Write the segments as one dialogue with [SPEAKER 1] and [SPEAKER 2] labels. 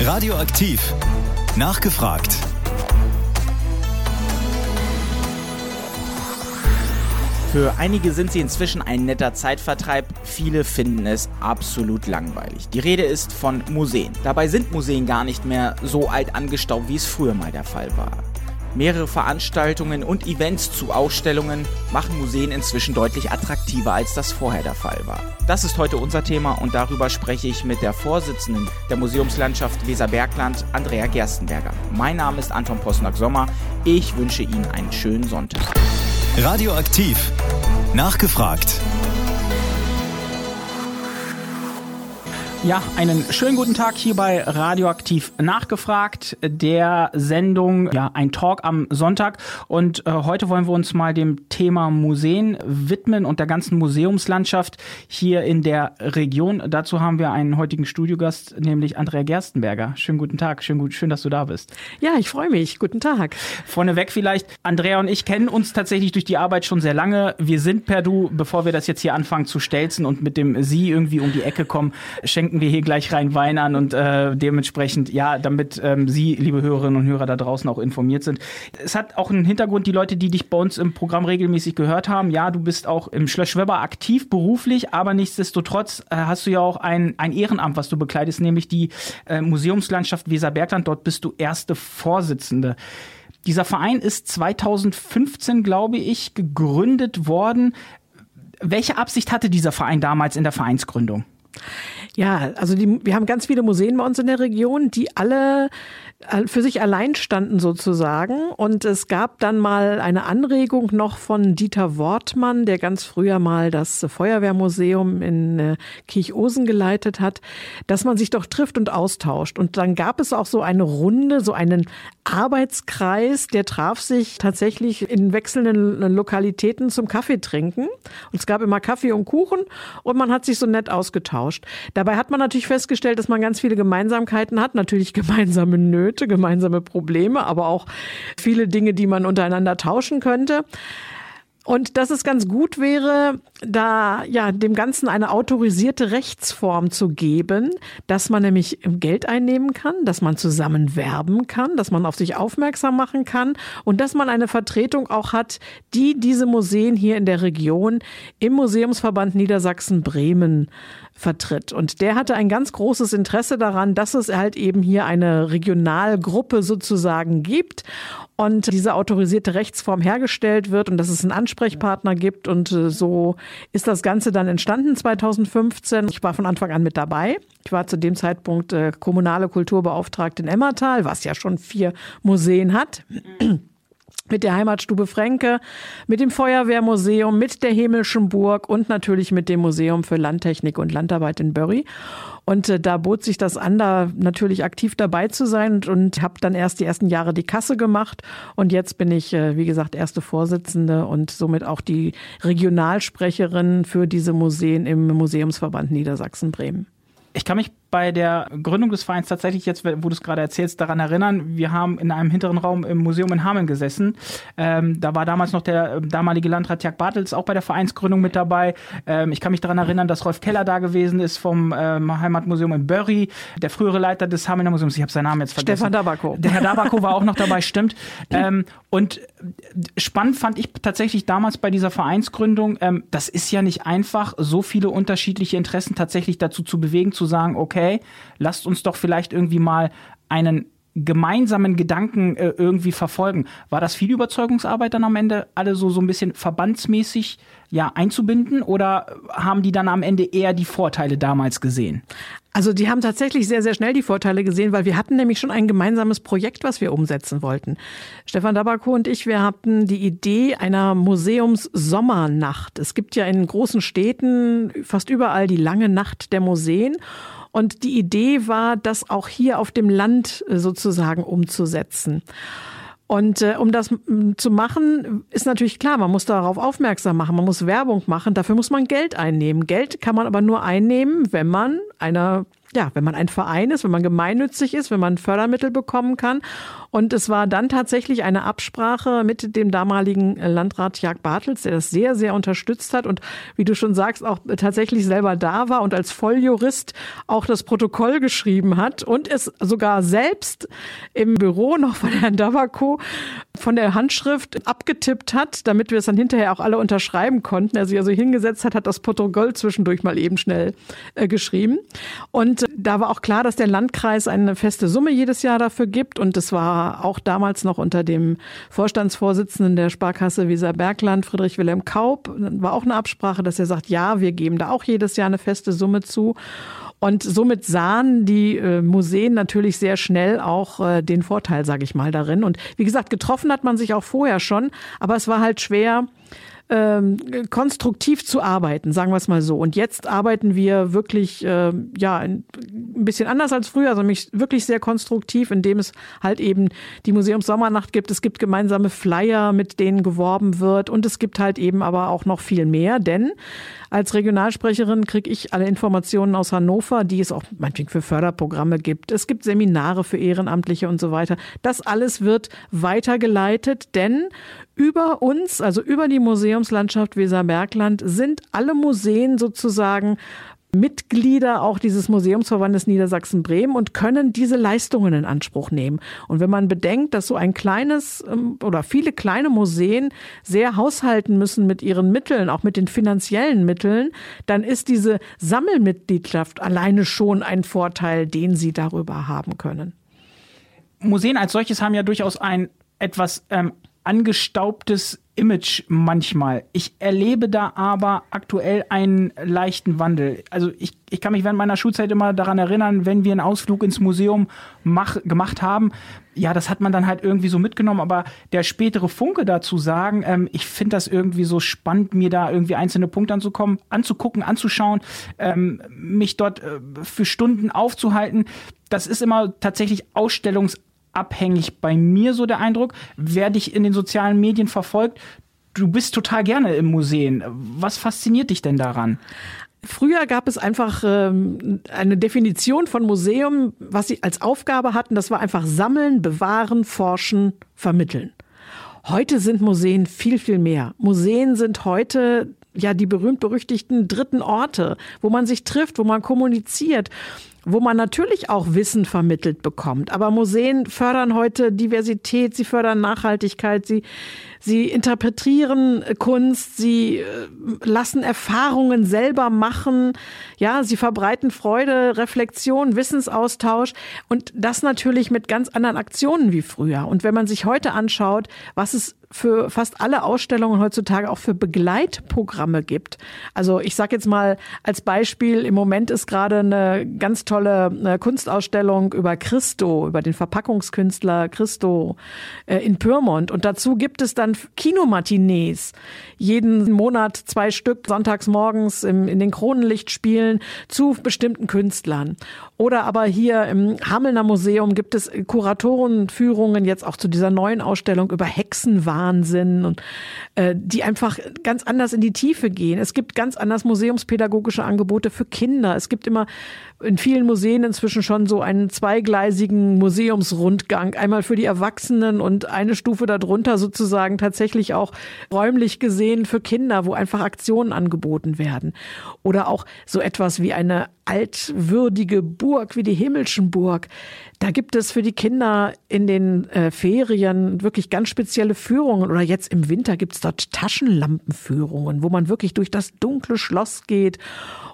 [SPEAKER 1] Radioaktiv. Nachgefragt.
[SPEAKER 2] Für einige sind sie inzwischen ein netter Zeitvertreib, viele finden es absolut langweilig. Die Rede ist von Museen. Dabei sind Museen gar nicht mehr so alt angestaubt, wie es früher mal der Fall war. Mehrere Veranstaltungen und Events zu Ausstellungen machen Museen inzwischen deutlich attraktiver, als das vorher der Fall war. Das ist heute unser Thema und darüber spreche ich mit der Vorsitzenden der Museumslandschaft Weserbergland, Andrea Gerstenberger. Mein Name ist Anton Posnack-Sommer. Ich wünsche Ihnen einen schönen Sonntag.
[SPEAKER 1] Radioaktiv. Nachgefragt.
[SPEAKER 3] Ja, einen schönen guten Tag hier bei Radioaktiv nachgefragt, der Sendung, ja, ein Talk am Sonntag. Und äh, heute wollen wir uns mal dem Thema Museen widmen und der ganzen Museumslandschaft hier in der Region. Dazu haben wir einen heutigen Studiogast, nämlich Andrea Gerstenberger. Schönen guten Tag, schön, gut, schön, dass du da bist.
[SPEAKER 4] Ja, ich freue mich. Guten Tag.
[SPEAKER 3] Vorneweg vielleicht, Andrea und ich kennen uns tatsächlich durch die Arbeit schon sehr lange. Wir sind per Du, bevor wir das jetzt hier anfangen zu stelzen und mit dem Sie irgendwie um die Ecke kommen, schenken schenken wir hier gleich rein Wein an und äh, dementsprechend, ja, damit ähm, Sie, liebe Hörerinnen und Hörer da draußen auch informiert sind. Es hat auch einen Hintergrund, die Leute, die dich bei uns im Programm regelmäßig gehört haben, ja, du bist auch im Schloss Schwebber aktiv beruflich, aber nichtsdestotrotz äh, hast du ja auch ein, ein Ehrenamt, was du bekleidest, nämlich die äh, Museumslandschaft Weserbergland. Dort bist du erste Vorsitzende. Dieser Verein ist 2015, glaube ich, gegründet worden. Welche Absicht hatte dieser Verein damals in der Vereinsgründung?
[SPEAKER 4] Ja, also die, wir haben ganz viele Museen bei uns in der Region, die alle für sich allein standen sozusagen. Und es gab dann mal eine Anregung noch von Dieter Wortmann, der ganz früher mal das Feuerwehrmuseum in äh, Kirchosen geleitet hat, dass man sich doch trifft und austauscht. Und dann gab es auch so eine Runde, so einen Arbeitskreis, der traf sich tatsächlich in wechselnden Lokalitäten zum Kaffee trinken. Und es gab immer Kaffee und Kuchen und man hat sich so nett ausgetauscht. Dabei hat man natürlich festgestellt, dass man ganz viele Gemeinsamkeiten hat, natürlich gemeinsame Nöte Nöte, gemeinsame Probleme, aber auch viele Dinge, die man untereinander tauschen könnte. Und dass es ganz gut wäre, da ja dem Ganzen eine autorisierte Rechtsform zu geben, dass man nämlich Geld einnehmen kann, dass man zusammen werben kann, dass man auf sich aufmerksam machen kann und dass man eine Vertretung auch hat, die diese Museen hier in der Region im Museumsverband Niedersachsen Bremen vertritt. Und der hatte ein ganz großes Interesse daran, dass es halt eben hier eine Regionalgruppe sozusagen gibt und diese autorisierte Rechtsform hergestellt wird und dass es einen Ansprechpartner gibt. Und äh, so ist das Ganze dann entstanden 2015. Ich war von Anfang an mit dabei. Ich war zu dem Zeitpunkt äh, kommunale Kulturbeauftragte in Emmertal, was ja schon vier Museen hat. Mhm mit der Heimatstube Fränke, mit dem Feuerwehrmuseum, mit der Himmelschen Burg und natürlich mit dem Museum für Landtechnik und Landarbeit in Börry. Und äh, da bot sich das an, da natürlich aktiv dabei zu sein und, und habe dann erst die ersten Jahre die Kasse gemacht. Und jetzt bin ich, äh, wie gesagt, erste Vorsitzende und somit auch die Regionalsprecherin für diese Museen im Museumsverband Niedersachsen-Bremen.
[SPEAKER 3] Ich kann mich bei der Gründung des Vereins tatsächlich jetzt, wo du es gerade erzählst, daran erinnern. Wir haben in einem hinteren Raum im Museum in Hameln gesessen. Ähm, da war damals noch der äh, damalige Landrat Jörg Bartels auch bei der Vereinsgründung mit dabei. Ähm, ich kann mich daran erinnern, dass Rolf Keller da gewesen ist vom ähm, Heimatmuseum in Börry, der frühere Leiter des Hamelner Museums. Ich habe seinen Namen jetzt vergessen.
[SPEAKER 4] Stefan Dabako.
[SPEAKER 3] Der Herr Dabako war auch noch dabei, stimmt. Ähm, und spannend fand ich tatsächlich damals bei dieser Vereinsgründung, ähm, das ist ja nicht einfach, so viele unterschiedliche Interessen tatsächlich dazu zu bewegen, zu sagen, okay, okay, lasst uns doch vielleicht irgendwie mal einen gemeinsamen Gedanken äh, irgendwie verfolgen. War das viel Überzeugungsarbeit dann am Ende, alle so, so ein bisschen verbandsmäßig ja, einzubinden oder haben die dann am Ende eher die Vorteile damals gesehen?
[SPEAKER 4] Also die haben tatsächlich sehr, sehr schnell die Vorteile gesehen, weil wir hatten nämlich schon ein gemeinsames Projekt, was wir umsetzen wollten. Stefan Dabako und ich, wir hatten die Idee einer Museumssommernacht. Es gibt ja in großen Städten fast überall die lange Nacht der Museen. Und die Idee war, das auch hier auf dem Land äh, sozusagen umzusetzen. Und äh, um das zu machen, ist natürlich klar, man muss darauf aufmerksam machen, man muss Werbung machen, dafür muss man Geld einnehmen. Geld kann man aber nur einnehmen, wenn man einer ja, wenn man ein Verein ist, wenn man gemeinnützig ist, wenn man Fördermittel bekommen kann. Und es war dann tatsächlich eine Absprache mit dem damaligen Landrat Jag Bartels, der das sehr, sehr unterstützt hat und wie du schon sagst, auch tatsächlich selber da war und als Volljurist auch das Protokoll geschrieben hat und es sogar selbst im Büro noch von Herrn Davako von der Handschrift abgetippt hat, damit wir es dann hinterher auch alle unterschreiben konnten. Er sich also hingesetzt hat, hat das Protokoll zwischendurch mal eben schnell äh, geschrieben. Und äh, da war auch klar, dass der Landkreis eine feste Summe jedes Jahr dafür gibt. Und es war auch damals noch unter dem Vorstandsvorsitzenden der Sparkasse Weser Bergland, Friedrich Wilhelm Kaup, war auch eine Absprache, dass er sagt, ja, wir geben da auch jedes Jahr eine feste Summe zu. Und somit sahen die äh, Museen natürlich sehr schnell auch äh, den Vorteil, sage ich mal, darin. Und wie gesagt, getroffen hat man sich auch vorher schon, aber es war halt schwer, ähm, konstruktiv zu arbeiten, sagen wir es mal so. Und jetzt arbeiten wir wirklich äh, ja ein bisschen anders als früher, also mich wirklich sehr konstruktiv, indem es halt eben die Museumssommernacht gibt. Es gibt gemeinsame Flyer, mit denen geworben wird und es gibt halt eben aber auch noch viel mehr, denn als Regionalsprecherin kriege ich alle Informationen aus Hannover, die es auch manchmal für Förderprogramme gibt. Es gibt Seminare für Ehrenamtliche und so weiter. Das alles wird weitergeleitet, denn über uns, also über die Museumslandschaft Weserbergland, sind alle Museen sozusagen Mitglieder auch dieses Museumsverbandes Niedersachsen-Bremen und können diese Leistungen in Anspruch nehmen. Und wenn man bedenkt, dass so ein kleines ähm, oder viele kleine Museen sehr haushalten müssen mit ihren Mitteln, auch mit den finanziellen Mitteln, dann ist diese Sammelmitgliedschaft alleine schon ein Vorteil, den sie darüber haben können.
[SPEAKER 3] Museen als solches haben ja durchaus ein etwas ähm, angestaubtes Image manchmal. Ich erlebe da aber aktuell einen leichten Wandel. Also ich, ich kann mich während meiner Schulzeit immer daran erinnern, wenn wir einen Ausflug ins Museum mach, gemacht haben, ja, das hat man dann halt irgendwie so mitgenommen, aber der spätere Funke dazu sagen, ähm, ich finde das irgendwie so spannend, mir da irgendwie einzelne Punkte anzukommen, anzugucken, anzuschauen, ähm, mich dort äh, für Stunden aufzuhalten, das ist immer tatsächlich Ausstellungs abhängig bei mir so der Eindruck. Wer dich in den sozialen Medien verfolgt, du bist total gerne im Museum. Was fasziniert dich denn daran?
[SPEAKER 4] Früher gab es einfach ähm, eine Definition von Museum, was sie als Aufgabe hatten. Das war einfach sammeln, bewahren, forschen, vermitteln. Heute sind Museen viel, viel mehr. Museen sind heute ja die berühmt-berüchtigten dritten Orte, wo man sich trifft, wo man kommuniziert wo man natürlich auch Wissen vermittelt bekommt. Aber Museen fördern heute Diversität, sie fördern Nachhaltigkeit, sie, sie interpretieren Kunst, sie äh, lassen Erfahrungen selber machen, ja, sie verbreiten Freude, Reflexion, Wissensaustausch und das natürlich mit ganz anderen Aktionen wie früher. Und wenn man sich heute anschaut, was es für fast alle Ausstellungen heutzutage auch für Begleitprogramme gibt. Also ich sage jetzt mal als Beispiel, im Moment ist gerade eine ganz tolle äh, Kunstausstellung über Christo, über den Verpackungskünstler Christo äh, in Pyrmont. Und dazu gibt es dann Kinomatinees. Jeden Monat zwei Stück sonntags morgens im, in den Kronenlichtspielen zu bestimmten Künstlern. Oder aber hier im Hamelner Museum gibt es Kuratorenführungen jetzt auch zu dieser neuen Ausstellung über Hexenwahnsinn und äh, die einfach ganz anders in die Tiefe gehen. Es gibt ganz anders museumspädagogische Angebote für Kinder. Es gibt immer in vielen Museen inzwischen schon so einen zweigleisigen Museumsrundgang. Einmal für die Erwachsenen und eine Stufe darunter sozusagen tatsächlich auch räumlich gesehen für Kinder, wo einfach Aktionen angeboten werden. Oder auch so etwas wie eine altwürdige Burg wie die Himmelschenburg. Da gibt es für die Kinder in den äh, Ferien wirklich ganz spezielle Führungen. Oder jetzt im Winter gibt es dort Taschenlampenführungen, wo man wirklich durch das dunkle Schloss geht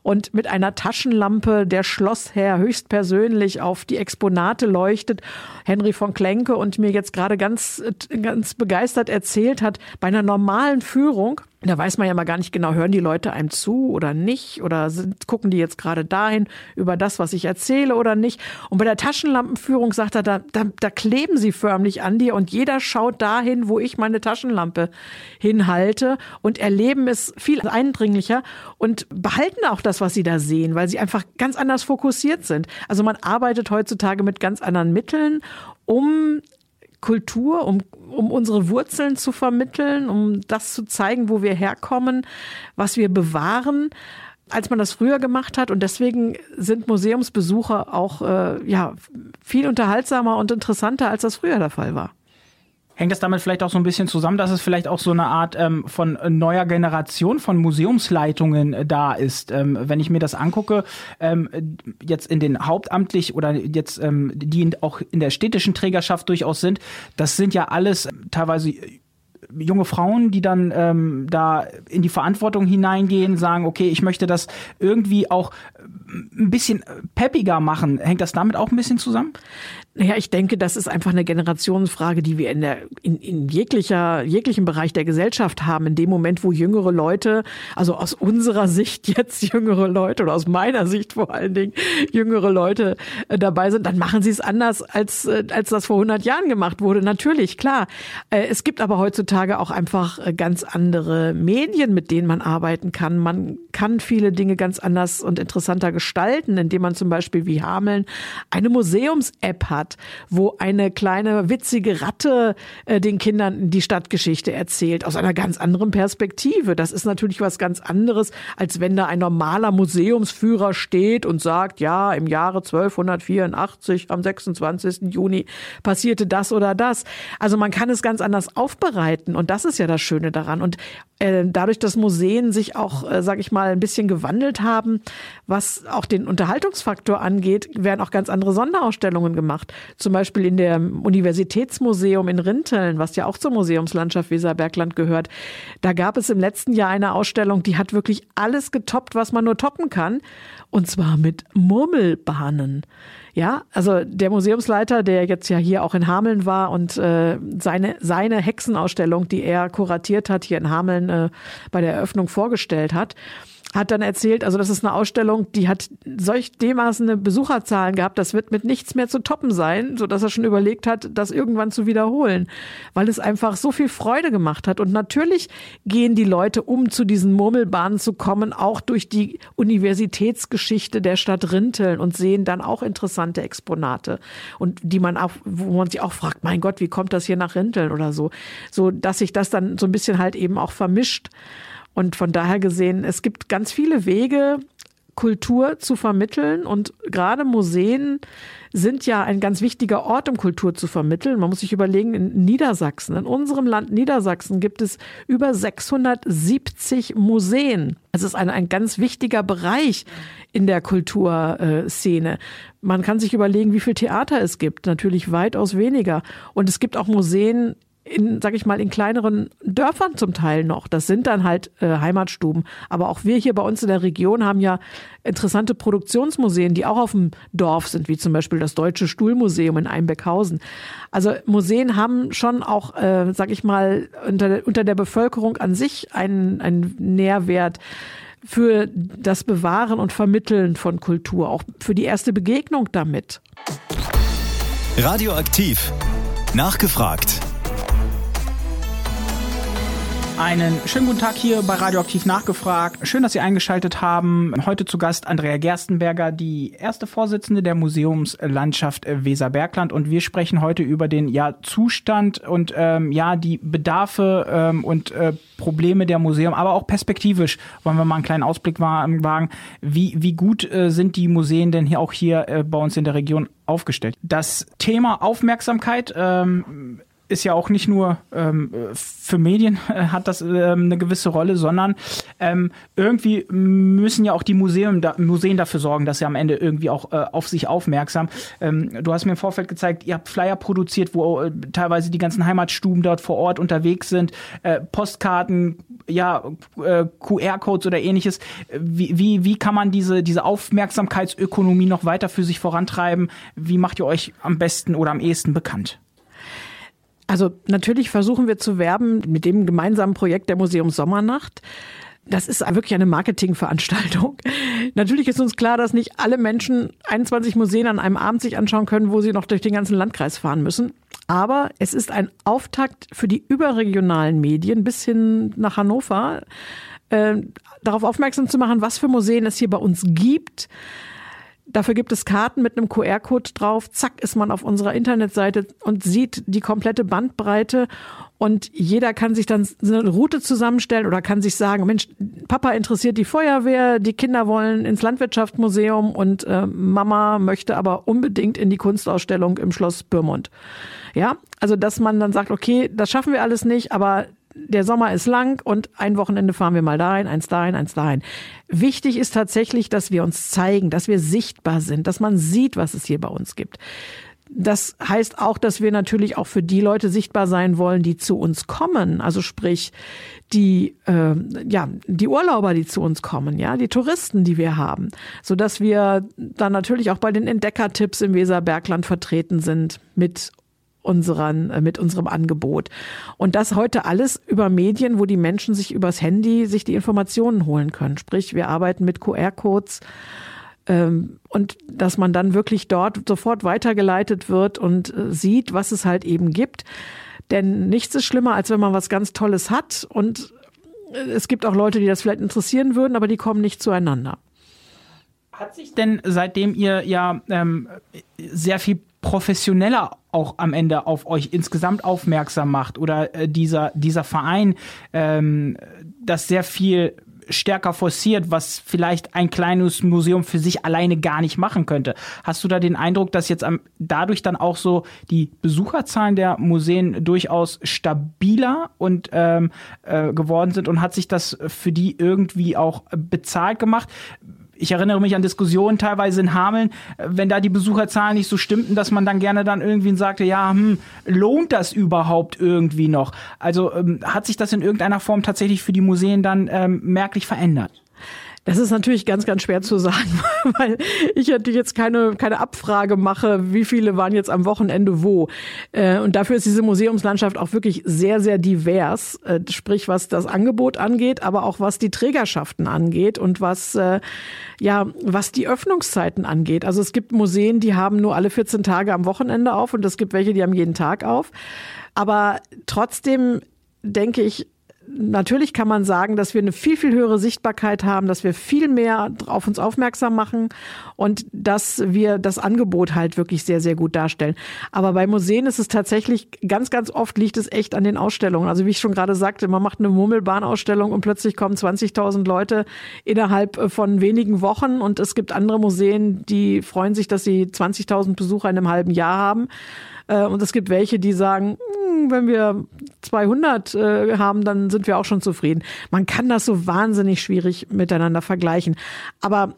[SPEAKER 4] und mit einer Taschenlampe der Schlossherr höchstpersönlich auf die Exponate leuchtet. Henry von Klenke und mir jetzt gerade ganz, ganz begeistert erzählt hat, bei einer normalen Führung da weiß man ja mal gar nicht genau, hören die Leute einem zu oder nicht oder sind, gucken die jetzt gerade dahin über das, was ich erzähle oder nicht. Und bei der Taschenlampenführung sagt er, da, da, da kleben sie förmlich an dir und jeder schaut dahin, wo ich meine Taschenlampe hinhalte und erleben es viel eindringlicher und behalten auch das, was sie da sehen, weil sie einfach ganz anders fokussiert sind. Also man arbeitet heutzutage mit ganz anderen Mitteln um Kultur, um, um unsere Wurzeln zu vermitteln, um das zu zeigen, wo wir herkommen, was wir bewahren. als man das früher gemacht hat. Und deswegen sind Museumsbesucher auch äh, ja, viel unterhaltsamer und interessanter, als das früher der Fall war.
[SPEAKER 3] Hängt das damit vielleicht auch so ein bisschen zusammen, dass es vielleicht auch so eine Art ähm, von neuer Generation von Museumsleitungen äh, da ist? Ähm, wenn ich mir das angucke, ähm, jetzt in den hauptamtlich oder jetzt ähm, die in, auch in der städtischen Trägerschaft durchaus sind, das sind ja alles teilweise junge Frauen, die dann ähm, da in die Verantwortung hineingehen, sagen, okay, ich möchte das irgendwie auch ein bisschen peppiger machen. Hängt das damit auch ein bisschen zusammen?
[SPEAKER 4] Naja, ich denke, das ist einfach eine Generationsfrage, die wir in, der, in, in jeglicher, jeglichen Bereich der Gesellschaft haben. In dem Moment, wo jüngere Leute, also aus unserer Sicht jetzt jüngere Leute oder aus meiner Sicht vor allen Dingen jüngere Leute äh, dabei sind, dann machen sie es anders, als, äh, als das vor 100 Jahren gemacht wurde. Natürlich, klar. Äh, es gibt aber heutzutage auch einfach ganz andere Medien, mit denen man arbeiten kann. Man kann viele Dinge ganz anders und interessanter gestalten, indem man zum Beispiel wie Hameln eine Museums-App hat hat, wo eine kleine witzige Ratte äh, den Kindern die Stadtgeschichte erzählt, aus einer ganz anderen Perspektive. Das ist natürlich was ganz anderes, als wenn da ein normaler Museumsführer steht und sagt, ja, im Jahre 1284 am 26. Juni passierte das oder das. Also man kann es ganz anders aufbereiten und das ist ja das Schöne daran. Und äh, dadurch, dass Museen sich auch, äh, sage ich mal, ein bisschen gewandelt haben, was auch den Unterhaltungsfaktor angeht, werden auch ganz andere Sonderausstellungen gemacht. Zum Beispiel in dem Universitätsmuseum in Rinteln, was ja auch zur Museumslandschaft Weserbergland gehört. Da gab es im letzten Jahr eine Ausstellung, die hat wirklich alles getoppt, was man nur toppen kann. Und zwar mit Murmelbahnen. Ja, also der Museumsleiter, der jetzt ja hier auch in Hameln war und äh, seine, seine Hexenausstellung, die er kuratiert hat, hier in Hameln äh, bei der Eröffnung vorgestellt hat, hat dann erzählt, also das ist eine Ausstellung, die hat solch dermaßen Besucherzahlen gehabt, das wird mit nichts mehr zu toppen sein, so dass er schon überlegt hat, das irgendwann zu wiederholen, weil es einfach so viel Freude gemacht hat. Und natürlich gehen die Leute, um zu diesen Murmelbahnen zu kommen, auch durch die Universitätsgeschichte der Stadt Rinteln und sehen dann auch interessante Exponate und die man auch, wo man sich auch fragt, mein Gott, wie kommt das hier nach Rinteln oder so, so dass sich das dann so ein bisschen halt eben auch vermischt. Und von daher gesehen, es gibt ganz viele Wege, Kultur zu vermitteln und gerade Museen sind ja ein ganz wichtiger Ort, um Kultur zu vermitteln. Man muss sich überlegen, in Niedersachsen, in unserem Land Niedersachsen gibt es über 670 Museen. Es ist ein, ein ganz wichtiger Bereich in der Kulturszene. Man kann sich überlegen, wie viel Theater es gibt. Natürlich weitaus weniger. Und es gibt auch Museen in, sag ich mal, in kleineren Dörfern zum Teil noch. Das sind dann halt äh, Heimatstuben. Aber auch wir hier bei uns in der Region haben ja interessante Produktionsmuseen, die auch auf dem Dorf sind, wie zum Beispiel das Deutsche Stuhlmuseum in Einbeckhausen. Also Museen haben schon auch, äh, sag ich mal, unter, unter der Bevölkerung an sich einen, einen Nährwert für das Bewahren und Vermitteln von Kultur, auch für die erste Begegnung damit.
[SPEAKER 1] Radioaktiv. Nachgefragt.
[SPEAKER 3] Einen schönen guten Tag hier bei Radioaktiv nachgefragt. Schön, dass Sie eingeschaltet haben. Heute zu Gast Andrea Gerstenberger, die erste Vorsitzende der Museumslandschaft Weserbergland. Und wir sprechen heute über den ja, Zustand und ähm, ja die Bedarfe ähm, und äh, Probleme der Museum, aber auch perspektivisch wollen wir mal einen kleinen Ausblick wagen. Wie, wie gut äh, sind die Museen denn hier auch hier äh, bei uns in der Region aufgestellt? Das Thema Aufmerksamkeit ähm, ist ja auch nicht nur ähm, für Medien äh, hat das ähm, eine gewisse Rolle, sondern ähm, irgendwie müssen ja auch die Museen, da, Museen dafür sorgen, dass sie am Ende irgendwie auch äh, auf sich aufmerksam. Ähm, du hast mir im Vorfeld gezeigt, ihr habt Flyer produziert, wo äh, teilweise die ganzen Heimatstuben dort vor Ort unterwegs sind, äh, Postkarten, ja, äh, QR-Codes oder ähnliches. Wie, wie, wie kann man diese, diese Aufmerksamkeitsökonomie noch weiter für sich vorantreiben? Wie macht ihr euch am besten oder am ehesten bekannt?
[SPEAKER 4] Also natürlich versuchen wir zu werben mit dem gemeinsamen Projekt der Museum Sommernacht. Das ist wirklich eine Marketingveranstaltung. Natürlich ist uns klar, dass nicht alle Menschen 21 Museen an einem Abend sich anschauen können, wo sie noch durch den ganzen Landkreis fahren müssen. Aber es ist ein Auftakt für die überregionalen Medien bis hin nach Hannover, äh, darauf aufmerksam zu machen, was für Museen es hier bei uns gibt Dafür gibt es Karten mit einem QR-Code drauf. Zack, ist man auf unserer Internetseite und sieht die komplette Bandbreite. Und jeder kann sich dann eine Route zusammenstellen oder kann sich sagen, Mensch, Papa interessiert die Feuerwehr, die Kinder wollen ins Landwirtschaftsmuseum und äh, Mama möchte aber unbedingt in die Kunstausstellung im Schloss Bürmund. Ja, also dass man dann sagt, okay, das schaffen wir alles nicht, aber der Sommer ist lang und ein Wochenende fahren wir mal dahin, eins dahin, eins dahin. Wichtig ist tatsächlich, dass wir uns zeigen, dass wir sichtbar sind, dass man sieht, was es hier bei uns gibt. Das heißt auch, dass wir natürlich auch für die Leute sichtbar sein wollen, die zu uns kommen. Also sprich die äh, ja die Urlauber, die zu uns kommen, ja die Touristen, die wir haben, so dass wir dann natürlich auch bei den Entdeckertipps im Weserbergland vertreten sind mit unseren, äh, mit unserem Angebot. Und das heute alles über Medien, wo die Menschen sich übers Handy sich die Informationen holen können. Sprich, wir arbeiten mit QR-Codes ähm, und dass man dann wirklich dort sofort weitergeleitet wird und äh, sieht, was es halt eben gibt. Denn nichts ist schlimmer, als wenn man was ganz Tolles hat und äh, es gibt auch Leute, die das vielleicht interessieren würden, aber die kommen nicht zueinander.
[SPEAKER 3] Hat sich denn seitdem ihr ja ähm, sehr viel professioneller auch am Ende auf euch insgesamt aufmerksam macht oder äh, dieser, dieser Verein ähm, das sehr viel stärker forciert, was vielleicht ein kleines Museum für sich alleine gar nicht machen könnte. Hast du da den Eindruck, dass jetzt am, dadurch dann auch so die Besucherzahlen der Museen durchaus stabiler und ähm, äh, geworden sind und hat sich das für die irgendwie auch bezahlt gemacht? Ich erinnere mich an Diskussionen teilweise in Hameln, wenn da die Besucherzahlen nicht so stimmten, dass man dann gerne dann irgendwie sagte, ja, hm, lohnt das überhaupt irgendwie noch? Also ähm, hat sich das in irgendeiner Form tatsächlich für die Museen dann ähm, merklich verändert?
[SPEAKER 4] Das ist natürlich ganz, ganz schwer zu sagen, weil ich natürlich jetzt keine, keine Abfrage mache, wie viele waren jetzt am Wochenende wo. Äh, und dafür ist diese Museumslandschaft auch wirklich sehr, sehr divers, äh, sprich was das Angebot angeht, aber auch was die Trägerschaften angeht und was, äh, ja, was die Öffnungszeiten angeht. Also es gibt Museen, die haben nur alle 14 Tage am Wochenende auf und es gibt welche, die haben jeden Tag auf. Aber trotzdem denke ich, natürlich kann man sagen, dass wir eine viel, viel höhere Sichtbarkeit haben, dass wir viel mehr auf uns aufmerksam machen und dass wir das Angebot halt wirklich sehr, sehr gut darstellen. Aber bei Museen ist es tatsächlich, ganz, ganz oft liegt es echt an den Ausstellungen. Also wie ich schon gerade sagte, man macht eine Murmelbahnausstellung und plötzlich kommen 20.000 Leute innerhalb von wenigen Wochen und es gibt andere Museen, die freuen sich, dass sie 20.000 Besucher in einem halben Jahr haben. Äh, und es gibt welche, die sagen, hm, wenn wir 200 äh, haben, dann sind wir auch schon zufrieden. Man kann das so wahnsinnig schwierig miteinander vergleichen. Aber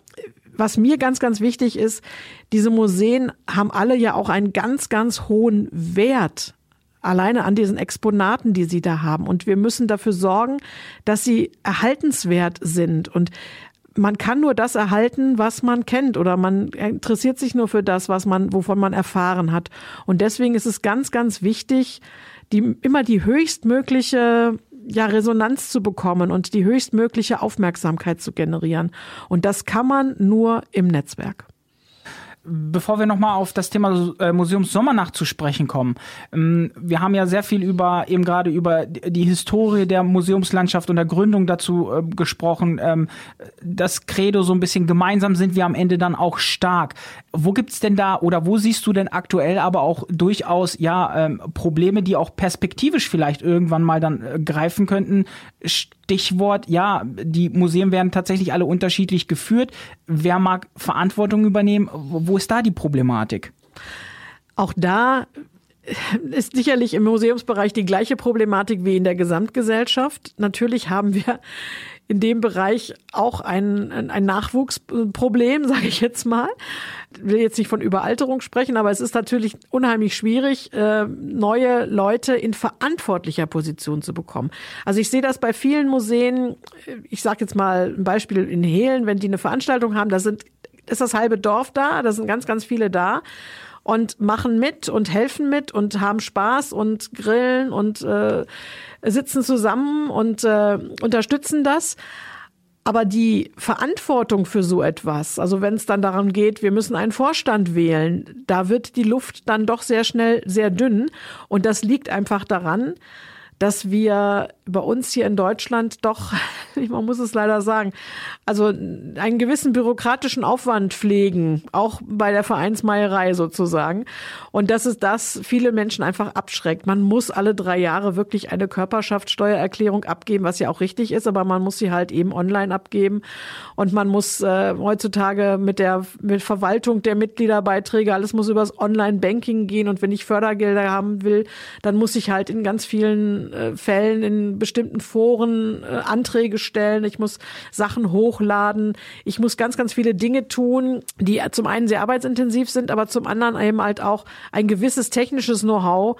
[SPEAKER 4] was mir ganz, ganz wichtig ist, diese Museen haben alle ja auch einen ganz, ganz hohen Wert alleine an diesen Exponaten, die sie da haben. Und wir müssen dafür sorgen, dass sie erhaltenswert sind. Und man kann nur das erhalten, was man kennt oder man interessiert sich nur für das, was man, wovon man erfahren hat. Und deswegen ist es ganz, ganz wichtig, die, immer die höchstmögliche ja, Resonanz zu bekommen und die höchstmögliche Aufmerksamkeit zu generieren. Und das kann man nur im Netzwerk
[SPEAKER 3] bevor wir nochmal auf das Thema äh, Museums Sommernacht zu sprechen kommen. Ähm, wir haben ja sehr viel über, eben gerade über die Historie der Museumslandschaft und der Gründung dazu äh, gesprochen. Ähm, das Credo so ein bisschen gemeinsam sind wir am Ende dann auch stark. Wo gibt's denn da oder wo siehst du denn aktuell aber auch durchaus, ja, ähm, Probleme, die auch perspektivisch vielleicht irgendwann mal dann äh, greifen könnten? Stichwort, ja, die Museen werden tatsächlich alle unterschiedlich geführt. Wer mag Verantwortung übernehmen? Wo ist da die Problematik?
[SPEAKER 4] Auch da ist sicherlich im Museumsbereich die gleiche Problematik wie in der Gesamtgesellschaft. Natürlich haben wir in dem Bereich auch ein, ein Nachwuchsproblem, sage ich jetzt mal. Ich will jetzt nicht von Überalterung sprechen, aber es ist natürlich unheimlich schwierig, äh, neue Leute in verantwortlicher Position zu bekommen. Also ich sehe das bei vielen Museen, ich sage jetzt mal ein Beispiel in Hehlen, wenn die eine Veranstaltung haben, da sind ist das halbe Dorf da, da sind ganz, ganz viele da und machen mit und helfen mit und haben Spaß und grillen und äh, sitzen zusammen und äh, unterstützen das. Aber die Verantwortung für so etwas, also wenn es dann darum geht, wir müssen einen Vorstand wählen, da wird die Luft dann doch sehr schnell sehr dünn. Und das liegt einfach daran, dass wir bei uns hier in Deutschland doch, man muss es leider sagen, also einen gewissen bürokratischen Aufwand pflegen, auch bei der Vereinsmeierei sozusagen. Und dass es das viele Menschen einfach abschreckt. Man muss alle drei Jahre wirklich eine Körperschaftssteuererklärung abgeben, was ja auch richtig ist, aber man muss sie halt eben online abgeben. Und man muss äh, heutzutage mit der mit Verwaltung der Mitgliederbeiträge, alles muss übers Online-Banking gehen. Und wenn ich Fördergelder haben will, dann muss ich halt in ganz vielen äh, Fällen in bestimmten Foren äh, Anträge stellen. Ich muss Sachen hochladen. Ich muss ganz, ganz viele Dinge tun, die zum einen sehr arbeitsintensiv sind, aber zum anderen eben halt auch ein gewisses technisches Know-how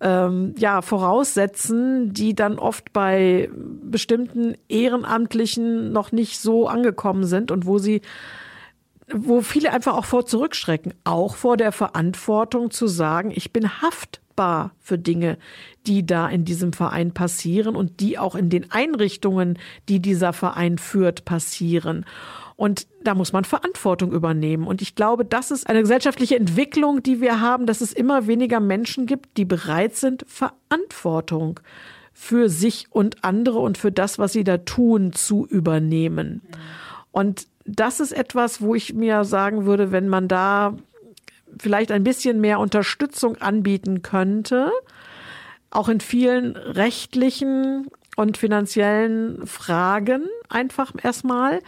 [SPEAKER 4] ähm, ja, voraussetzen, die dann oft bei bestimmten Ehrenamtlichen noch nicht so angekommen sind und wo sie wo viele einfach auch vor zurückschrecken, auch vor der Verantwortung zu sagen, ich bin haftbar für Dinge, die da in diesem Verein passieren und die auch in den Einrichtungen, die dieser Verein führt, passieren. Und da muss man Verantwortung übernehmen. Und ich glaube, das ist eine gesellschaftliche Entwicklung, die wir haben, dass es immer weniger Menschen gibt, die bereit sind, Verantwortung für sich und andere und für das, was sie da tun, zu übernehmen. Und das ist etwas, wo ich mir sagen würde, wenn man da vielleicht ein bisschen mehr Unterstützung anbieten könnte, auch in vielen rechtlichen und finanziellen Fragen einfach erstmal,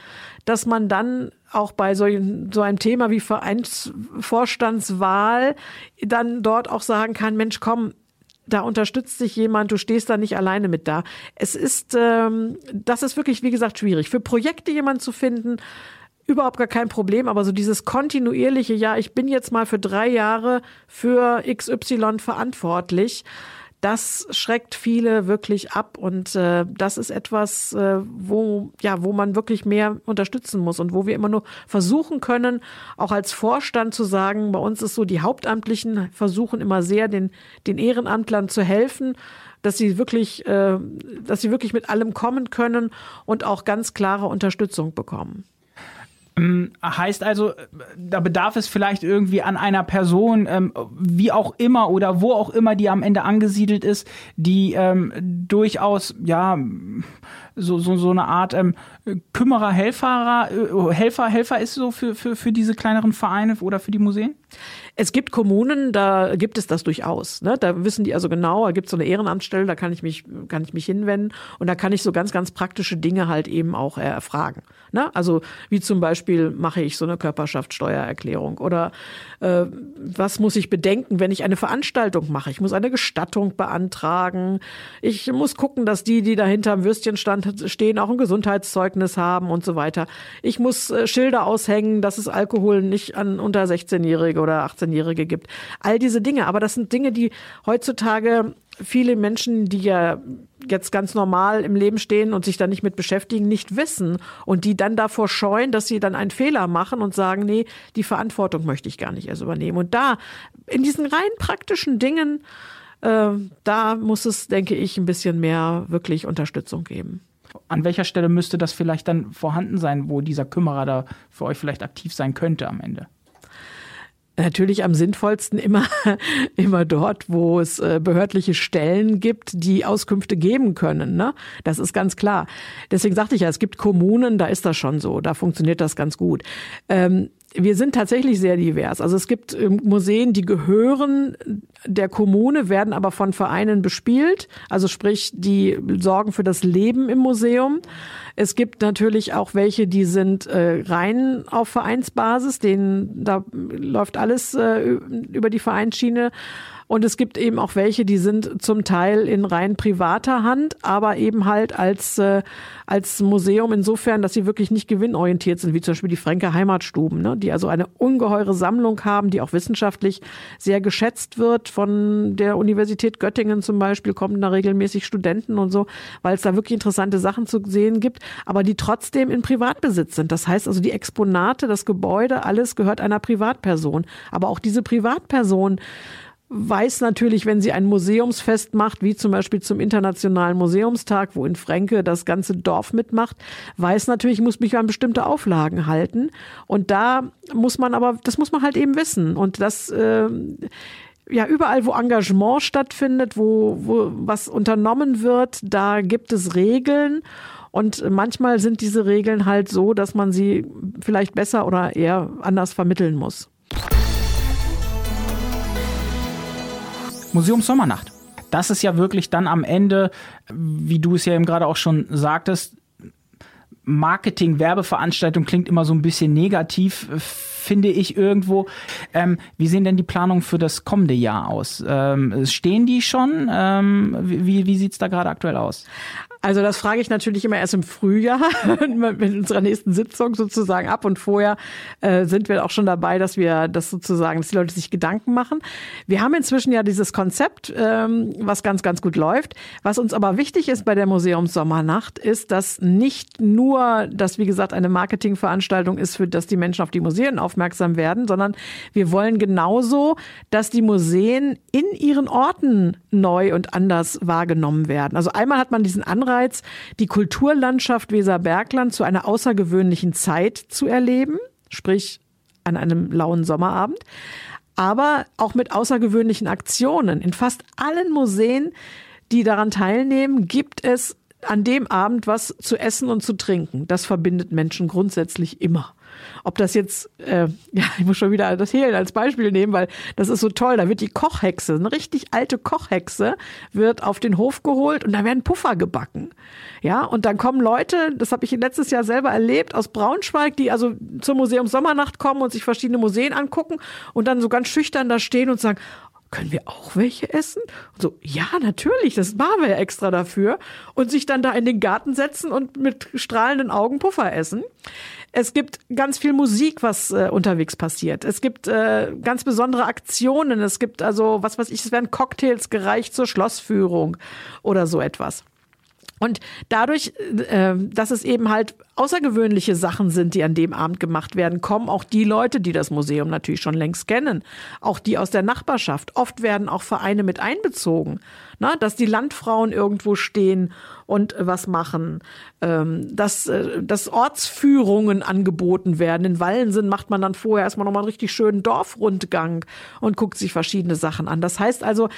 [SPEAKER 4] dass man dann auch bei so, so einem Thema wie Vereinsvorstandswahl dann dort auch sagen kann, Mensch, komm, da unterstützt sich jemand, du stehst da nicht alleine mit da. Es ist, ähm, das ist wirklich, wie gesagt, schwierig. Für Projekte jemanden zu finden, überhaupt gar kein Problem, aber so dieses kontinuierliche, ja, ich bin jetzt mal für drei Jahre für XY verantwortlich das schreckt viele wirklich ab und äh, das ist etwas, äh, wo ja, wo man wirklich mehr unterstützen muss und wo wir immer nur versuchen können, auch als Vorstand zu sagen, bei uns ist so, die Hauptamtlichen versuchen immer sehr den den Ehrenamtlern zu helfen dass sie wirklich, äh, dass sie wirklich mit allem kommen können und auch ganz klare Unterstützung bekommen.
[SPEAKER 3] Ähm, heißt also, da bedarf es vielleicht irgendwie an einer Person, ähm, wie auch immer oder wo auch immer die am Ende angesiedelt ist, die ähm, durchaus, ja, so, so, so eine Art ähm, Kümmerer, Helferer, äh, Helfer, Helfer ist so für, für, für diese kleineren Vereine oder für die Museen?
[SPEAKER 4] Es gibt Kommunen, da gibt es das durchaus. Ne? Da wissen die also genau, da gibt es so eine Ehrenamtsstelle, da kann ich mich, kann ich mich hinwenden und da kann ich so ganz, ganz praktische Dinge halt eben auch erfragen. Ne? Also wie zum Beispiel mache ich so eine Körperschaftssteuererklärung oder äh, was muss ich bedenken, wenn ich eine Veranstaltung mache? Ich muss eine Gestattung beantragen. Ich muss gucken, dass die, die dahinter am Würstchenstand stehen, auch ein Gesundheitszeugnis haben und so weiter. Ich muss äh, Schilder aushängen, dass es Alkohol nicht an unter 16-Jährige oder 18 18-Jährige gibt. All diese Dinge. Aber das sind Dinge, die heutzutage viele Menschen, die ja jetzt ganz normal im Leben stehen und sich da nicht mit beschäftigen, nicht wissen und die dann davor scheuen, dass sie dann einen Fehler machen und sagen, nee, die Verantwortung möchte ich gar nicht erst übernehmen. Und da, in diesen rein praktischen Dingen, äh, da muss es, denke ich, ein bisschen mehr wirklich Unterstützung geben.
[SPEAKER 3] An welcher Stelle müsste das vielleicht dann vorhanden sein, wo dieser Kümmerer da für euch vielleicht aktiv sein könnte am Ende?
[SPEAKER 4] Natürlich am sinnvollsten immer, immer dort, wo es äh, behördliche Stellen gibt, die Auskünfte geben können. Ne? Das ist ganz klar. Deswegen sagte ich ja, es gibt Kommunen, da ist das schon so, da funktioniert das ganz gut. Ähm, wir sind tatsächlich sehr divers. Also es gibt ähm, Museen, die gehören der Kommune, werden aber von Vereinen bespielt. Also sprich, die sorgen für das Leben im Museum. Es gibt natürlich auch welche, die sind äh, rein auf Vereinsbasis, denen da läuft alles äh, über die Vereinsschiene. Und es gibt eben auch welche, die sind zum Teil in rein privater Hand, aber eben halt als, äh, als Museum insofern, dass sie wirklich nicht gewinnorientiert sind, wie zum Beispiel die Fränke Heimatstuben, ne? die also eine ungeheure Sammlung haben, die auch wissenschaftlich sehr geschätzt wird. Von der Universität Göttingen zum Beispiel kommen da regelmäßig Studenten und so, weil es da wirklich interessante Sachen zu sehen gibt, aber die trotzdem in Privatbesitz sind. Das heißt also, die Exponate, das Gebäude, alles gehört einer Privatperson. Aber auch diese Privatperson weiß natürlich, wenn sie ein Museumsfest macht, wie zum Beispiel zum Internationalen Museumstag, wo in Fränke das ganze Dorf mitmacht, weiß natürlich, ich muss mich an bestimmte Auflagen halten. Und da muss man aber, das muss man halt eben wissen. Und das, äh, ja, überall, wo Engagement stattfindet, wo, wo was unternommen wird, da gibt es Regeln. Und manchmal sind diese Regeln halt so, dass man sie vielleicht besser oder eher anders vermitteln muss.
[SPEAKER 3] Museum Sommernacht. Das ist ja wirklich dann am Ende, wie du es ja eben gerade auch schon sagtest, Marketing, Werbeveranstaltung klingt immer so ein bisschen negativ, finde ich irgendwo. Ähm, wie sehen denn die Planungen für das kommende Jahr aus? Ähm, stehen die schon? Ähm, wie wie sieht es da gerade aktuell aus?
[SPEAKER 4] Also das frage ich natürlich immer erst im Frühjahr mit unserer nächsten Sitzung sozusagen ab und vorher äh, sind wir auch schon dabei, dass wir das sozusagen, dass die Leute sich Gedanken machen. Wir haben inzwischen ja dieses Konzept, ähm, was ganz, ganz gut läuft. Was uns aber wichtig ist bei der Museumssommernacht, ist, dass nicht nur, dass wie gesagt eine Marketingveranstaltung ist, für dass die Menschen auf die Museen aufmerksam werden, sondern wir wollen genauso, dass die Museen in ihren Orten neu und anders wahrgenommen werden. Also einmal hat man diesen Anreiz, Anreiz, die Kulturlandschaft Weserbergland zu einer außergewöhnlichen Zeit zu erleben, sprich an einem lauen Sommerabend, aber auch mit außergewöhnlichen Aktionen. In fast allen Museen, die daran teilnehmen, gibt es an dem Abend was zu essen und zu trinken. Das verbindet Menschen grundsätzlich immer. Ob das jetzt, äh, ja, ich muss schon wieder das Hehlen als Beispiel nehmen, weil das ist so toll. Da wird die Kochhexe, eine richtig alte Kochhexe, wird auf den Hof geholt und da werden Puffer gebacken. Ja, und dann kommen Leute, das habe ich letztes Jahr selber erlebt, aus Braunschweig, die also zur Museum Sommernacht kommen und sich verschiedene Museen angucken und dann so ganz schüchtern da stehen und sagen, können wir auch welche essen? Und so, ja, natürlich, das machen wir ja extra dafür. Und sich dann da in den Garten setzen und mit strahlenden Augen Puffer essen. Es gibt ganz viel Musik, was äh, unterwegs passiert. Es gibt äh, ganz besondere Aktionen. Es gibt also, was weiß ich, es werden Cocktails gereicht zur Schlossführung oder so etwas. Und dadurch, äh, dass es eben halt außergewöhnliche Sachen sind, die an dem Abend gemacht werden, kommen auch die Leute, die das Museum natürlich schon längst kennen, auch die aus der Nachbarschaft. Oft werden auch Vereine mit einbezogen, na, dass die Landfrauen irgendwo stehen und was machen, ähm, dass, äh, dass Ortsführungen angeboten werden. In Wallensen macht man dann vorher erstmal nochmal einen richtig schönen Dorfrundgang und guckt sich verschiedene Sachen an. Das heißt also,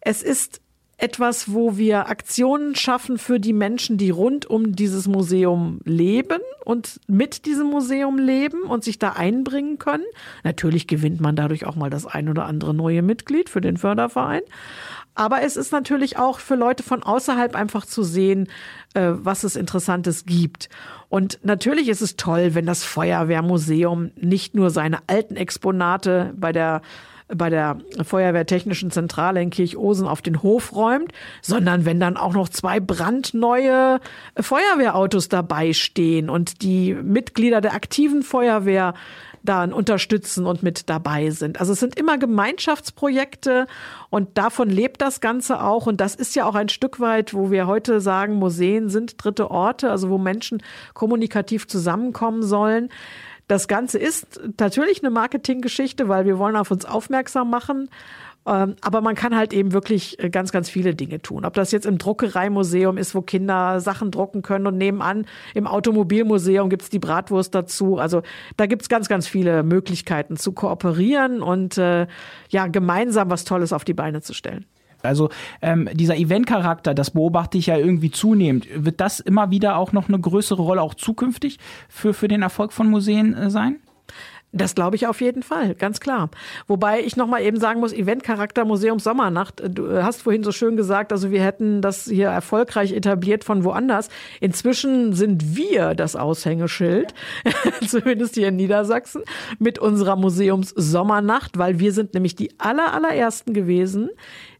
[SPEAKER 4] es ist etwas, wo wir Aktionen schaffen für die Menschen, die rund um dieses Museum leben und mit diesem Museum leben und sich da einbringen können. Natürlich gewinnt man dadurch auch mal das ein oder andere neue Mitglied für den Förderverein. Aber es ist natürlich auch für Leute von außerhalb einfach zu sehen, äh, was es Interessantes gibt. Und natürlich ist es toll, wenn das Feuerwehrmuseum nicht nur seine alten Exponate bei der bei der Feuerwehrtechnischen Zentrale in Kirchosen auf den Hof räumt, sondern wenn dann auch noch zwei brandneue Feuerwehrautos dabei stehen und die Mitglieder der aktiven Feuerwehr dann unterstützen und mit dabei sind. Also es sind immer Gemeinschaftsprojekte und davon lebt das Ganze auch. Und das ist ja auch ein Stück weit, wo wir heute sagen, Museen sind dritte Orte, also wo Menschen kommunikativ zusammenkommen sollen. Das Ganze ist natürlich eine Marketinggeschichte, weil wir wollen auf uns aufmerksam machen. Ähm, aber man kann halt eben wirklich äh, ganz, ganz viele Dinge tun. Ob das jetzt im Druckereimuseum ist, wo Kinder Sachen drucken können und nebenan im Automobilmuseum gibt's die Bratwurst dazu. Also da gibt's ganz, ganz viele Möglichkeiten zu kooperieren und äh, ja, gemeinsam was Tolles auf die Beine zu stellen.
[SPEAKER 3] Also ähm, dieser Event-Charakter, das beobachte ich ja irgendwie zunehmend. Wird das immer wieder auch noch eine größere Rolle auch zukünftig für, für den Erfolg von Museen äh, sein?
[SPEAKER 4] Das glaube ich auf jeden Fall, ganz klar. Wobei ich noch mal eben sagen muss, Eventcharakter Museum Sommernacht. Du äh, hast vorhin so schön gesagt, also wir hätten das hier erfolgreich etabliert von woanders. Inzwischen sind wir das Aushängeschild, zumindest hier in Niedersachsen, mit unserer Museums Sommernacht, weil wir sind nämlich die aller, allerersten gewesen,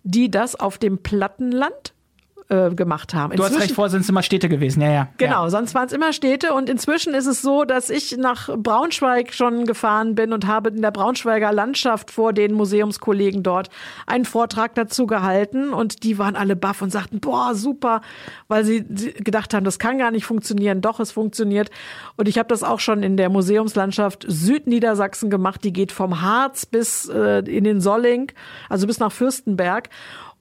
[SPEAKER 4] die das auf dem Plattenland äh, gemacht haben.
[SPEAKER 3] Inzwischen, du hast recht, vorher sind es immer Städte gewesen, ja, ja.
[SPEAKER 4] Genau,
[SPEAKER 3] ja.
[SPEAKER 4] sonst waren es immer Städte und inzwischen ist es so, dass ich nach Braunschweig schon gefahren bin und habe in der Braunschweiger Landschaft vor den Museumskollegen dort einen Vortrag dazu gehalten und die waren alle baff und sagten, boah, super, weil sie gedacht haben, das kann gar nicht funktionieren. Doch, es funktioniert. Und ich habe das auch schon in der Museumslandschaft Südniedersachsen gemacht, die geht vom Harz bis äh, in den Solling, also bis nach Fürstenberg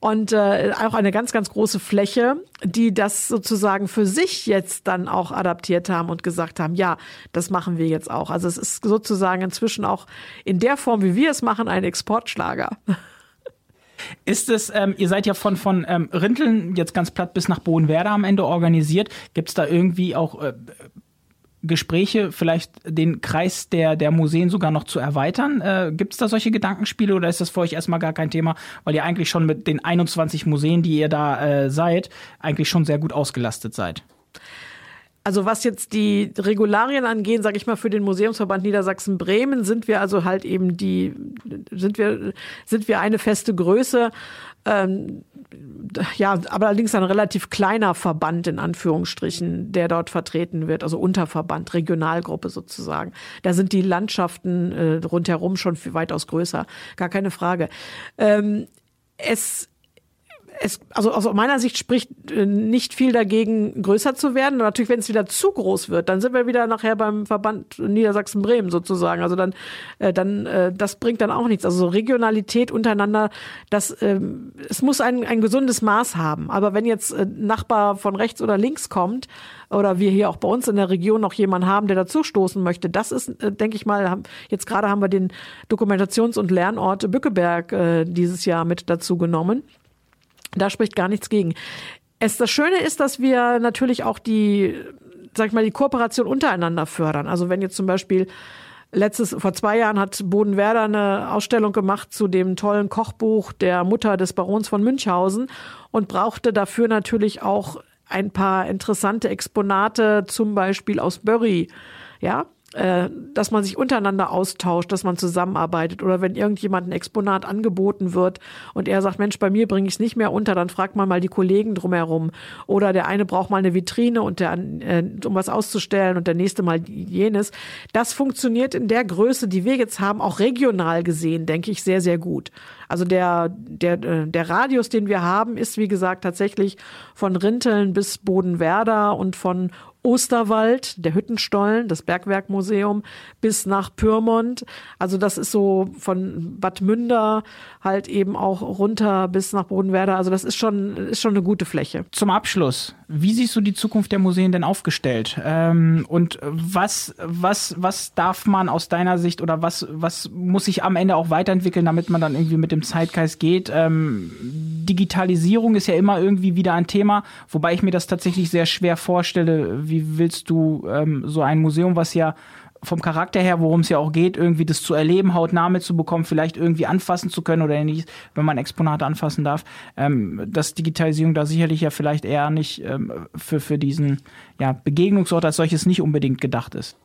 [SPEAKER 4] und äh, auch eine ganz, ganz große Fläche, die das sozusagen für sich jetzt dann auch adaptiert haben und gesagt haben, ja, das machen wir jetzt auch. Also es ist sozusagen inzwischen auch in der Form, wie wir es machen, ein Exportschlager.
[SPEAKER 3] Ist es, ähm, ihr seid ja von, von ähm, Rinteln jetzt ganz platt bis nach Bodenwerder am Ende organisiert. Gibt es da irgendwie auch äh, Gespräche, vielleicht den Kreis der, der Museen sogar noch zu erweitern? Äh, Gibt es da solche Gedankenspiele oder ist das für euch erstmal gar kein Thema, weil ihr eigentlich schon mit den 21 Museen, die ihr da äh, seid, eigentlich schon sehr gut ausgelastet seid?
[SPEAKER 4] Also was jetzt die Regularien angehen, sage ich mal, für den Museumsverband Niedersachsen-Bremen sind wir also halt eben die, sind wir, sind wir eine feste Größe. Ähm, ja, aber allerdings ein relativ kleiner Verband in Anführungsstrichen, der dort vertreten wird, also Unterverband, Regionalgruppe sozusagen. Da sind die Landschaften äh, rundherum schon weitaus größer, gar keine Frage. Ähm, es es, also aus meiner Sicht spricht äh, nicht viel dagegen, größer zu werden. Und natürlich, wenn es wieder zu groß wird, dann sind wir wieder nachher beim Verband Niedersachsen-Bremen sozusagen. Also dann, äh, dann, äh, das bringt dann auch nichts. Also so Regionalität untereinander, das, ähm, es muss ein, ein gesundes Maß haben. Aber wenn jetzt äh, Nachbar von rechts oder links kommt, oder wir hier auch bei uns in der Region noch jemanden haben, der dazu stoßen möchte, das ist, äh, denke ich mal, jetzt gerade haben wir den Dokumentations- und Lernort Bückeberg äh, dieses Jahr mit dazu genommen. Da spricht gar nichts gegen. Es, das Schöne ist, dass wir natürlich auch die, sag ich mal, die Kooperation untereinander fördern. Also wenn jetzt zum Beispiel letztes, vor zwei Jahren hat Bodenwerder eine Ausstellung gemacht zu dem tollen Kochbuch der Mutter des Barons von Münchhausen und brauchte dafür natürlich auch ein paar interessante Exponate, zum Beispiel aus Börry. Ja, äh, dass man sich untereinander austauscht, dass man zusammenarbeitet oder wenn irgendjemand ein Exponat angeboten wird und er sagt, Mensch, bei mir bringe ich es nicht mehr unter, dann fragt man mal die Kollegen drumherum oder der eine braucht mal eine Vitrine und der, äh, um was auszustellen und der nächste mal jenes. Das funktioniert in der Größe, die wir jetzt haben, auch regional gesehen, denke ich, sehr, sehr gut. Also der, der, äh, der Radius, den wir haben, ist, wie gesagt, tatsächlich von Rinteln bis Bodenwerder und von Osterwald, der Hüttenstollen, das Bergwerkmuseum, bis nach Pyrmont. Also das ist so von Bad Münder halt eben auch runter bis nach Bodenwerder. Also das ist schon, ist schon eine gute Fläche.
[SPEAKER 3] Zum Abschluss, wie siehst du die Zukunft der Museen denn aufgestellt? Ähm, und was, was, was darf man aus deiner Sicht oder was, was muss sich am Ende auch weiterentwickeln, damit man dann irgendwie mit dem Zeitgeist geht? Ähm, Digitalisierung ist ja immer irgendwie wieder ein Thema, wobei ich mir das tatsächlich sehr schwer vorstelle. Wie willst du ähm, so ein Museum, was ja vom Charakter her, worum es ja auch geht, irgendwie das zu erleben, hautnah mitzubekommen, vielleicht irgendwie anfassen zu können oder nicht, wenn man Exponate anfassen darf, ähm, dass Digitalisierung da sicherlich ja vielleicht eher nicht ähm, für, für diesen ja, Begegnungsort als solches nicht unbedingt gedacht ist.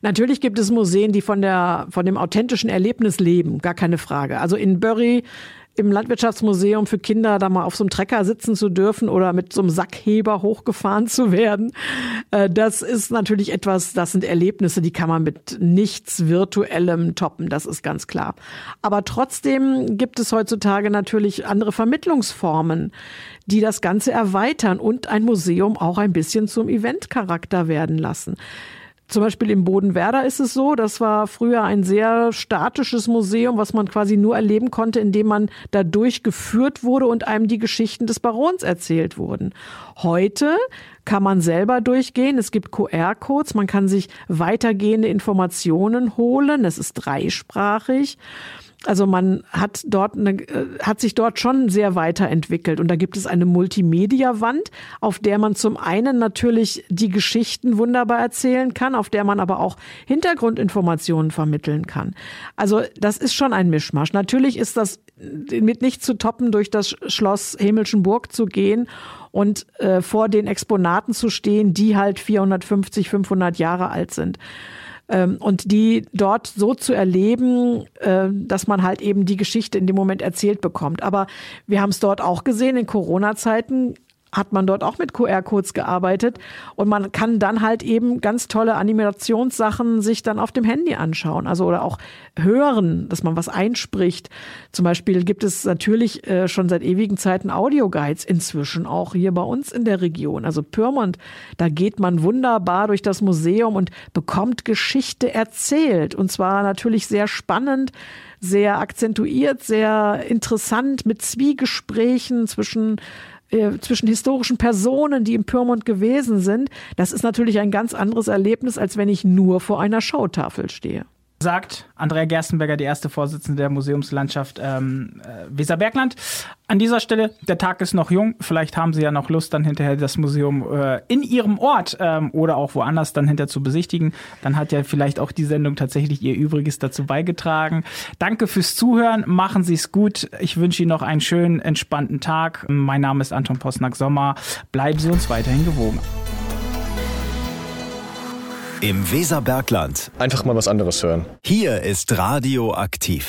[SPEAKER 4] Natürlich gibt es Museen, die von der von dem authentischen Erlebnis leben, gar keine Frage. Also in Bury im Landwirtschaftsmuseum für Kinder da mal auf so einem Trecker sitzen zu dürfen oder mit so einem Sackheber hochgefahren zu werden. Äh, das ist natürlich etwas, das sind Erlebnisse, die kann man mit nichts Virtuellem toppen, das ist ganz klar. Aber trotzdem gibt es heutzutage natürlich andere Vermittlungsformen, die das Ganze erweitern und ein Museum auch ein bisschen zum Eventcharakter werden lassen. Zum Beispiel im Bodenwerder ist es so, das war früher ein sehr statisches Museum, was man quasi nur erleben konnte, indem man da durchgeführt wurde und einem die Geschichten des Barons erzählt wurden. Heute kann man selber durchgehen. Es gibt QR-Codes, man kann sich weitergehende Informationen holen. Es ist dreisprachig. Also man hat dort eine, äh, hat sich dort schon sehr weiterentwickelt und da gibt es eine Multimedia-Wand, auf der man zum einen natürlich die Geschichten wunderbar erzählen kann, auf der man aber auch Hintergrundinformationen vermitteln kann. Also das ist schon ein Mischmasch. Natürlich ist das mit nicht zu toppen, durch das Schloss Himmelschenburg zu gehen und äh, vor den Exponaten zu stehen, die halt 450, 500 Jahre alt sind. Ähm, und die dort so zu erleben, äh, dass man halt eben die Geschichte in dem Moment erzählt bekommt. Aber wir haben es dort auch gesehen, in Corona-Zeiten hat man dort auch mit QR-Codes gearbeitet und man kann dann halt eben ganz tolle Animationssachen sich dann auf dem Handy anschauen, also oder auch hören, dass man was einspricht. Zum Beispiel gibt es natürlich äh, schon seit ewigen Zeiten Audioguides, inzwischen auch hier bei uns in der Region, also Pyrmont. Da geht man wunderbar durch das Museum und bekommt Geschichte erzählt und zwar natürlich sehr spannend sehr akzentuiert, sehr interessant mit Zwiegesprächen zwischen äh, zwischen historischen Personen, die im Pyrmont gewesen sind, das ist natürlich ein ganz anderes Erlebnis, als wenn ich nur vor einer Schautafel stehe.
[SPEAKER 3] Sagt Andrea Gerstenberger, die erste Vorsitzende der Museumslandschaft ähm, äh, Weserbergland. An dieser Stelle, der Tag ist noch jung. Vielleicht haben Sie ja noch Lust, dann hinterher das Museum äh, in Ihrem Ort ähm, oder auch woanders dann hinter zu besichtigen. Dann hat ja vielleicht auch die Sendung tatsächlich ihr Übriges dazu beigetragen. Danke fürs Zuhören. Machen Sie es gut. Ich wünsche Ihnen noch einen schönen, entspannten Tag. Mein Name ist Anton Posnack-Sommer. Bleiben Sie uns weiterhin gewogen.
[SPEAKER 1] Im Weserbergland.
[SPEAKER 5] Einfach mal was anderes hören.
[SPEAKER 1] Hier ist Radio aktiv.